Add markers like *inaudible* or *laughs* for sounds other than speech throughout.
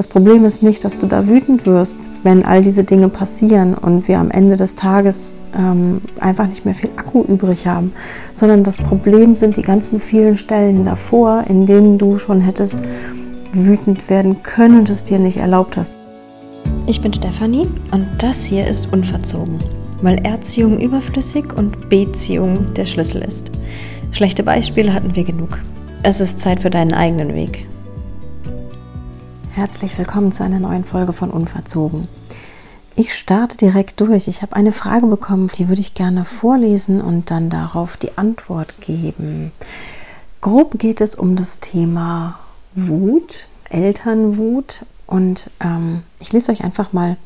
Das Problem ist nicht, dass du da wütend wirst, wenn all diese Dinge passieren und wir am Ende des Tages ähm, einfach nicht mehr viel Akku übrig haben, sondern das Problem sind die ganzen vielen Stellen davor, in denen du schon hättest wütend werden können und es dir nicht erlaubt hast. Ich bin Stefanie und das hier ist Unverzogen, weil Erziehung überflüssig und Beziehung der Schlüssel ist. Schlechte Beispiele hatten wir genug. Es ist Zeit für deinen eigenen Weg. Herzlich willkommen zu einer neuen Folge von Unverzogen. Ich starte direkt durch. Ich habe eine Frage bekommen, die würde ich gerne vorlesen und dann darauf die Antwort geben. Grob geht es um das Thema Wut, Elternwut und ähm, ich lese euch einfach mal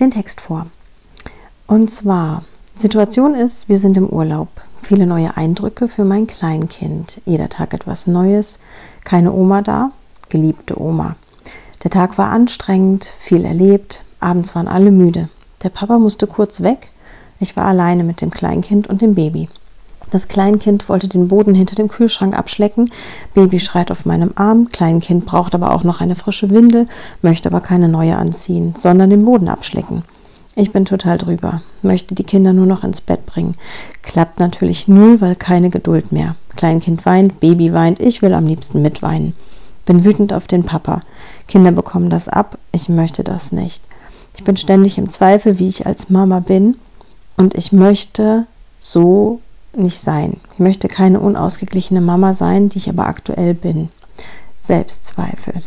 den Text vor. Und zwar, Situation ist, wir sind im Urlaub. Viele neue Eindrücke für mein Kleinkind. Jeder Tag etwas Neues. Keine Oma da, geliebte Oma. Der Tag war anstrengend, viel erlebt, abends waren alle müde. Der Papa musste kurz weg, ich war alleine mit dem Kleinkind und dem Baby. Das Kleinkind wollte den Boden hinter dem Kühlschrank abschlecken. Baby schreit auf meinem Arm. Kleinkind braucht aber auch noch eine frische Windel, möchte aber keine neue anziehen, sondern den Boden abschlecken. Ich bin total drüber, möchte die Kinder nur noch ins Bett bringen. Klappt natürlich null, weil keine Geduld mehr. Kleinkind weint, Baby weint, ich will am liebsten mitweinen. Bin wütend auf den Papa. Kinder bekommen das ab, ich möchte das nicht. Ich bin ständig im Zweifel, wie ich als Mama bin und ich möchte so nicht sein. Ich möchte keine unausgeglichene Mama sein, die ich aber aktuell bin. Selbstzweifel.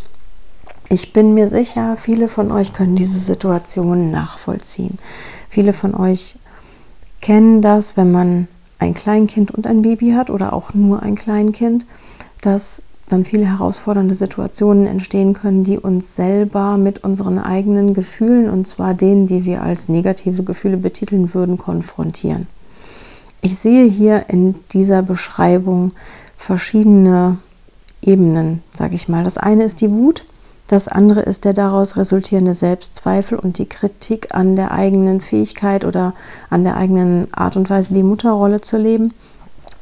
Ich bin mir sicher, viele von euch können diese Situation nachvollziehen. Viele von euch kennen das, wenn man ein Kleinkind und ein Baby hat oder auch nur ein Kleinkind, dass dann viele herausfordernde Situationen entstehen können, die uns selber mit unseren eigenen Gefühlen, und zwar denen, die wir als negative Gefühle betiteln würden, konfrontieren. Ich sehe hier in dieser Beschreibung verschiedene Ebenen, sage ich mal. Das eine ist die Wut, das andere ist der daraus resultierende Selbstzweifel und die Kritik an der eigenen Fähigkeit oder an der eigenen Art und Weise, die Mutterrolle zu leben.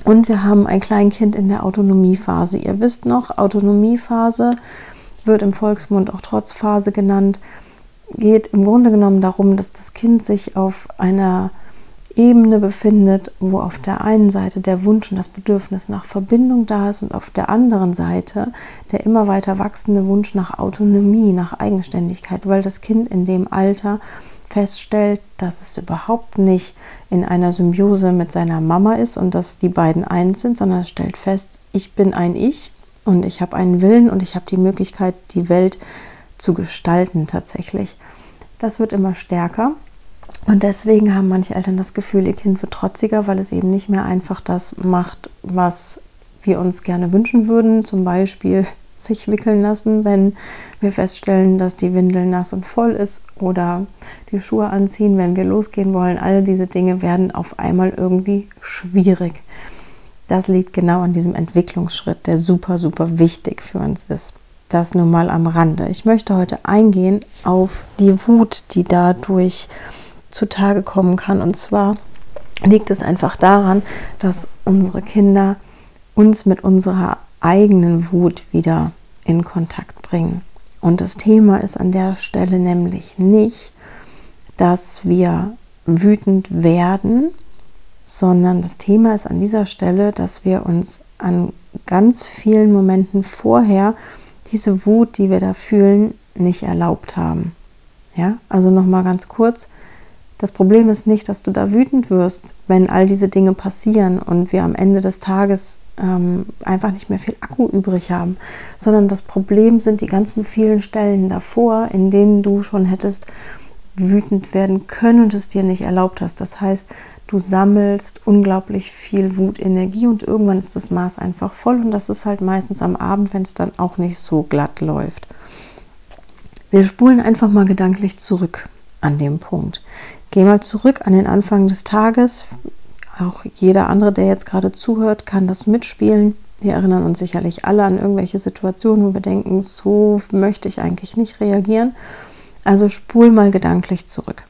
Und wir haben ein Kleinkind in der Autonomiephase. Ihr wisst noch, Autonomiephase wird im Volksmund auch Trotzphase genannt, geht im Grunde genommen darum, dass das Kind sich auf einer Ebene befindet, wo auf der einen Seite der Wunsch und das Bedürfnis nach Verbindung da ist und auf der anderen Seite der immer weiter wachsende Wunsch nach Autonomie, nach Eigenständigkeit, weil das Kind in dem Alter feststellt, dass es überhaupt nicht in einer Symbiose mit seiner Mama ist und dass die beiden eins sind, sondern es stellt fest, ich bin ein Ich und ich habe einen Willen und ich habe die Möglichkeit, die Welt zu gestalten tatsächlich. Das wird immer stärker und deswegen haben manche Eltern das Gefühl, ihr Kind wird trotziger, weil es eben nicht mehr einfach das macht, was wir uns gerne wünschen würden. Zum Beispiel sich wickeln lassen, wenn wir feststellen, dass die Windel nass und voll ist oder die Schuhe anziehen, wenn wir losgehen wollen. Alle diese Dinge werden auf einmal irgendwie schwierig. Das liegt genau an diesem Entwicklungsschritt, der super, super wichtig für uns ist. Das nur mal am Rande. Ich möchte heute eingehen auf die Wut, die dadurch zutage kommen kann. Und zwar liegt es einfach daran, dass unsere Kinder uns mit unserer eigenen Wut wieder in Kontakt bringen. Und das Thema ist an der Stelle nämlich nicht, dass wir wütend werden, sondern das Thema ist an dieser Stelle, dass wir uns an ganz vielen Momenten vorher diese Wut, die wir da fühlen, nicht erlaubt haben. Ja, also nochmal ganz kurz. Das Problem ist nicht, dass du da wütend wirst, wenn all diese Dinge passieren und wir am Ende des Tages ähm, einfach nicht mehr viel Akku übrig haben, sondern das Problem sind die ganzen vielen Stellen davor, in denen du schon hättest wütend werden können und es dir nicht erlaubt hast. Das heißt, du sammelst unglaublich viel Wutenergie und irgendwann ist das Maß einfach voll und das ist halt meistens am Abend, wenn es dann auch nicht so glatt läuft. Wir spulen einfach mal gedanklich zurück an dem Punkt. Geh mal zurück an den Anfang des Tages. Auch jeder andere, der jetzt gerade zuhört, kann das mitspielen. Wir erinnern uns sicherlich alle an irgendwelche Situationen, wo wir denken, so möchte ich eigentlich nicht reagieren. Also spul mal gedanklich zurück.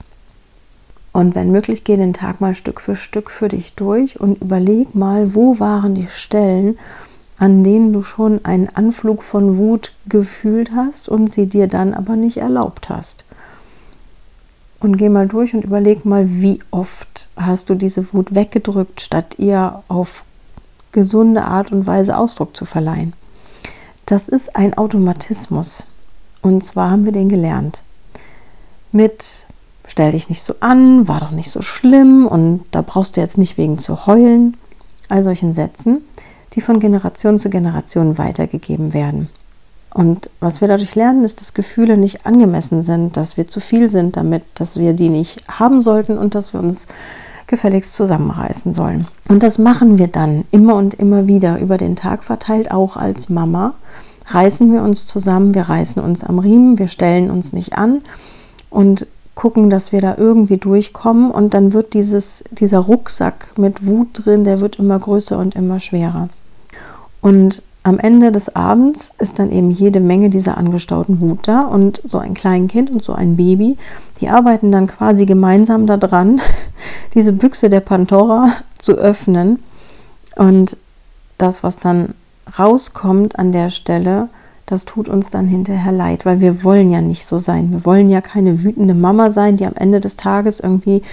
Und wenn möglich, geh den Tag mal Stück für Stück für dich durch und überleg mal, wo waren die Stellen, an denen du schon einen Anflug von Wut gefühlt hast und sie dir dann aber nicht erlaubt hast. Und geh mal durch und überleg mal, wie oft hast du diese Wut weggedrückt, statt ihr auf gesunde Art und Weise Ausdruck zu verleihen. Das ist ein Automatismus. Und zwar haben wir den gelernt. Mit stell dich nicht so an, war doch nicht so schlimm und da brauchst du jetzt nicht wegen zu heulen. All solchen Sätzen die von Generation zu Generation weitergegeben werden. Und was wir dadurch lernen, ist, dass Gefühle nicht angemessen sind, dass wir zu viel sind damit, dass wir die nicht haben sollten und dass wir uns gefälligst zusammenreißen sollen. Und das machen wir dann immer und immer wieder über den Tag verteilt, auch als Mama. Reißen wir uns zusammen, wir reißen uns am Riemen, wir stellen uns nicht an und gucken, dass wir da irgendwie durchkommen. Und dann wird dieses, dieser Rucksack mit Wut drin, der wird immer größer und immer schwerer. Und am Ende des Abends ist dann eben jede Menge dieser angestauten Wut da und so ein Kleinkind und so ein Baby, die arbeiten dann quasi gemeinsam daran, *laughs* diese Büchse der Pandora zu öffnen. Und das, was dann rauskommt an der Stelle, das tut uns dann hinterher leid, weil wir wollen ja nicht so sein. Wir wollen ja keine wütende Mama sein, die am Ende des Tages irgendwie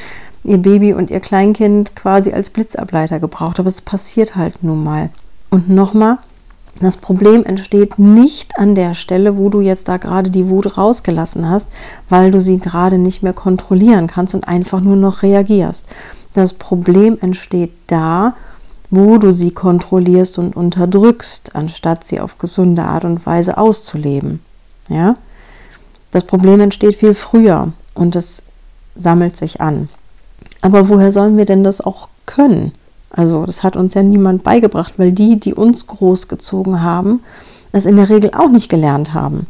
ihr Baby und ihr Kleinkind quasi als Blitzableiter gebraucht. Aber es passiert halt nun mal. Und nochmal, das Problem entsteht nicht an der Stelle, wo du jetzt da gerade die Wut rausgelassen hast, weil du sie gerade nicht mehr kontrollieren kannst und einfach nur noch reagierst. Das Problem entsteht da, wo du sie kontrollierst und unterdrückst, anstatt sie auf gesunde Art und Weise auszuleben. Ja? Das Problem entsteht viel früher und es sammelt sich an. Aber woher sollen wir denn das auch können? Also das hat uns ja niemand beigebracht, weil die, die uns großgezogen haben, es in der Regel auch nicht gelernt haben.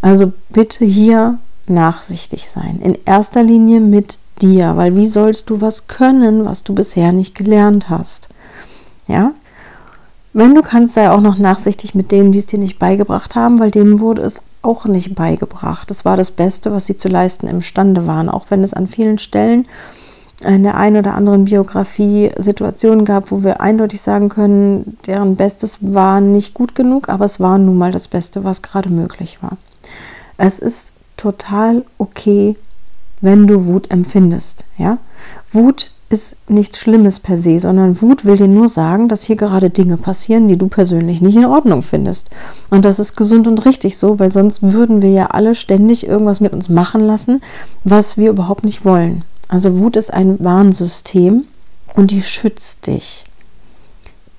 Also bitte hier nachsichtig sein. In erster Linie mit dir, weil wie sollst du was können, was du bisher nicht gelernt hast? Ja? Wenn du kannst, sei auch noch nachsichtig mit denen, die es dir nicht beigebracht haben, weil denen wurde es auch nicht beigebracht. Das war das Beste, was sie zu leisten imstande waren, auch wenn es an vielen Stellen in der einen oder anderen Biografie Situationen gab, wo wir eindeutig sagen können, deren Bestes war nicht gut genug, aber es war nun mal das Beste, was gerade möglich war. Es ist total okay, wenn du Wut empfindest. Ja? Wut ist nichts Schlimmes per se, sondern Wut will dir nur sagen, dass hier gerade Dinge passieren, die du persönlich nicht in Ordnung findest. Und das ist gesund und richtig so, weil sonst würden wir ja alle ständig irgendwas mit uns machen lassen, was wir überhaupt nicht wollen. Also Wut ist ein Warnsystem und die schützt dich.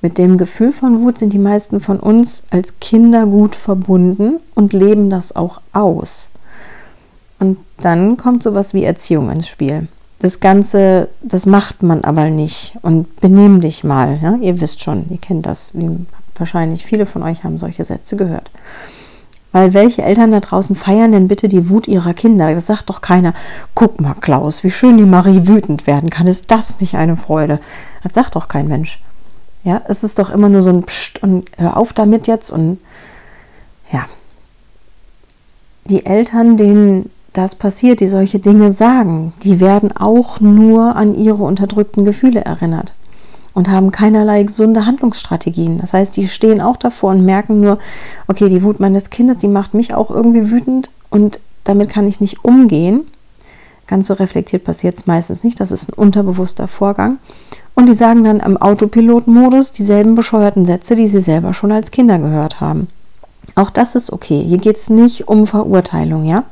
Mit dem Gefühl von Wut sind die meisten von uns als Kinder gut verbunden und leben das auch aus. Und dann kommt sowas wie Erziehung ins Spiel. Das Ganze, das macht man aber nicht. Und benimm dich mal. Ja? Ihr wisst schon, ihr kennt das. Wie wahrscheinlich viele von euch haben solche Sätze gehört. Weil welche Eltern da draußen feiern denn bitte die Wut ihrer Kinder? Das sagt doch keiner, guck mal, Klaus, wie schön die Marie wütend werden kann. Ist das nicht eine Freude? Das sagt doch kein Mensch. Ja, es ist doch immer nur so ein Psst und hör auf damit jetzt und ja. Die Eltern, denen das passiert, die solche Dinge sagen, die werden auch nur an ihre unterdrückten Gefühle erinnert und haben keinerlei gesunde Handlungsstrategien. Das heißt, die stehen auch davor und merken nur, okay, die Wut meines Kindes, die macht mich auch irgendwie wütend und damit kann ich nicht umgehen. Ganz so reflektiert passiert es meistens nicht. Das ist ein unterbewusster Vorgang. Und die sagen dann im Autopilotmodus dieselben bescheuerten Sätze, die sie selber schon als Kinder gehört haben. Auch das ist okay. Hier geht es nicht um Verurteilung, ja.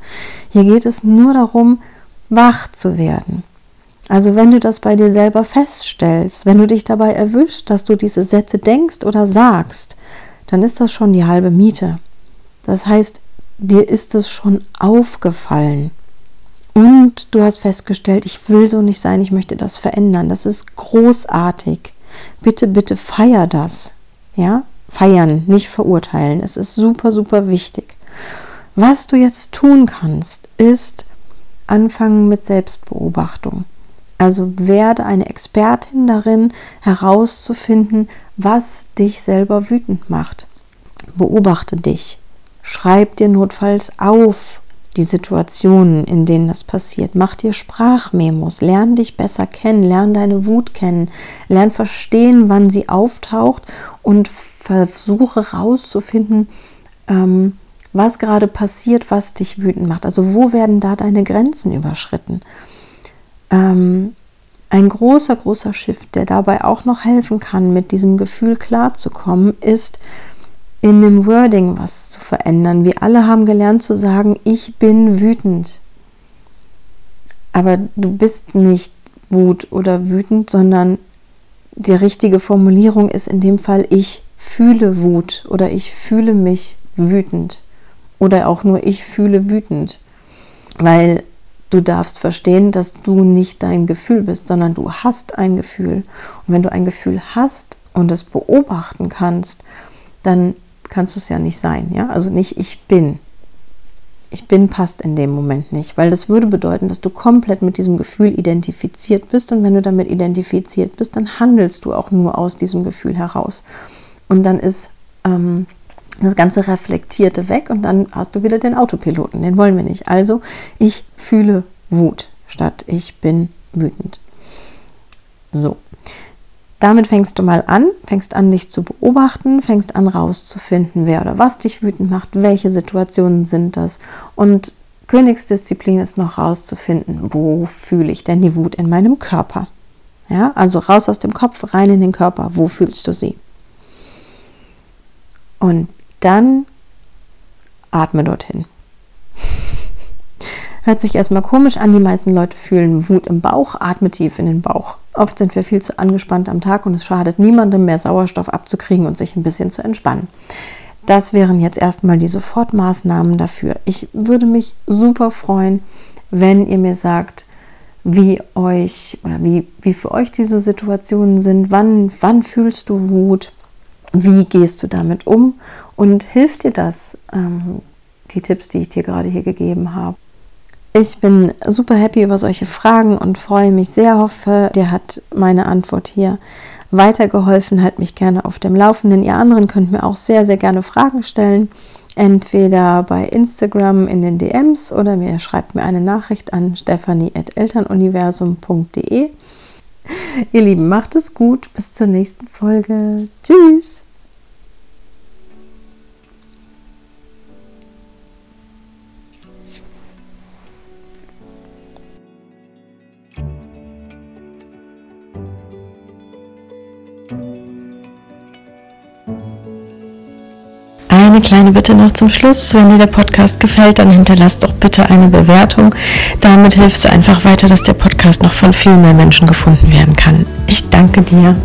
Hier geht es nur darum, wach zu werden. Also wenn du das bei dir selber feststellst, wenn du dich dabei erwischst, dass du diese Sätze denkst oder sagst, dann ist das schon die halbe Miete. Das heißt, dir ist es schon aufgefallen. Und du hast festgestellt, ich will so nicht sein, ich möchte das verändern. Das ist großartig. Bitte, bitte feier das. Ja? Feiern, nicht verurteilen. Es ist super, super wichtig. Was du jetzt tun kannst, ist anfangen mit Selbstbeobachtung. Also werde eine Expertin darin, herauszufinden, was dich selber wütend macht. Beobachte dich. Schreib dir notfalls auf, die Situationen, in denen das passiert. Mach dir Sprachmemos, lern dich besser kennen, lern deine Wut kennen, lern verstehen, wann sie auftaucht und versuche rauszufinden, ähm, was gerade passiert, was dich wütend macht. Also wo werden da deine Grenzen überschritten? Ähm, ein großer, großer Shift, der dabei auch noch helfen kann, mit diesem Gefühl klarzukommen, ist, in dem Wording was zu verändern. Wir alle haben gelernt zu sagen, ich bin wütend. Aber du bist nicht wut oder wütend, sondern die richtige Formulierung ist in dem Fall, ich fühle Wut oder ich fühle mich wütend. Oder auch nur ich fühle wütend. Weil du darfst verstehen, dass du nicht dein Gefühl bist, sondern du hast ein Gefühl. Und wenn du ein Gefühl hast und es beobachten kannst, dann kannst du es ja nicht sein. Ja? Also nicht ich bin. Ich bin passt in dem Moment nicht, weil das würde bedeuten, dass du komplett mit diesem Gefühl identifiziert bist und wenn du damit identifiziert bist, dann handelst du auch nur aus diesem Gefühl heraus. Und dann ist ähm, das ganze Reflektierte weg und dann hast du wieder den Autopiloten. Den wollen wir nicht. Also ich fühle Wut statt ich bin wütend. So, damit fängst du mal an, fängst an, dich zu beobachten, fängst an, rauszufinden, wer oder was dich wütend macht, welche Situationen sind das. Und Königsdisziplin ist noch rauszufinden, wo fühle ich denn die Wut in meinem Körper. Ja, also raus aus dem Kopf, rein in den Körper. Wo fühlst du sie? Und dann atme dorthin. *laughs* Hört sich erstmal komisch an, die meisten Leute fühlen Wut im Bauch, atme tief in den Bauch. Oft sind wir viel zu angespannt am Tag und es schadet niemandem mehr Sauerstoff abzukriegen und sich ein bisschen zu entspannen. Das wären jetzt erstmal die Sofortmaßnahmen dafür. Ich würde mich super freuen, wenn ihr mir sagt, wie euch oder wie, wie für euch diese Situationen sind. Wann, wann fühlst du Wut? Wie gehst du damit um? Und hilft dir das, ähm, die Tipps, die ich dir gerade hier gegeben habe? Ich bin super happy über solche Fragen und freue mich sehr. Hoffe, dir hat meine Antwort hier weitergeholfen. Halt mich gerne auf dem Laufenden. Ihr anderen könnt mir auch sehr, sehr gerne Fragen stellen. Entweder bei Instagram in den DMs oder mir schreibt mir eine Nachricht an stephanie.elternuniversum.de. Ihr Lieben, macht es gut. Bis zur nächsten Folge. Tschüss. Eine kleine Bitte noch zum Schluss. Wenn dir der Podcast gefällt, dann hinterlass doch bitte eine Bewertung. Damit hilfst du einfach weiter, dass der Podcast noch von viel mehr Menschen gefunden werden kann. Ich danke dir.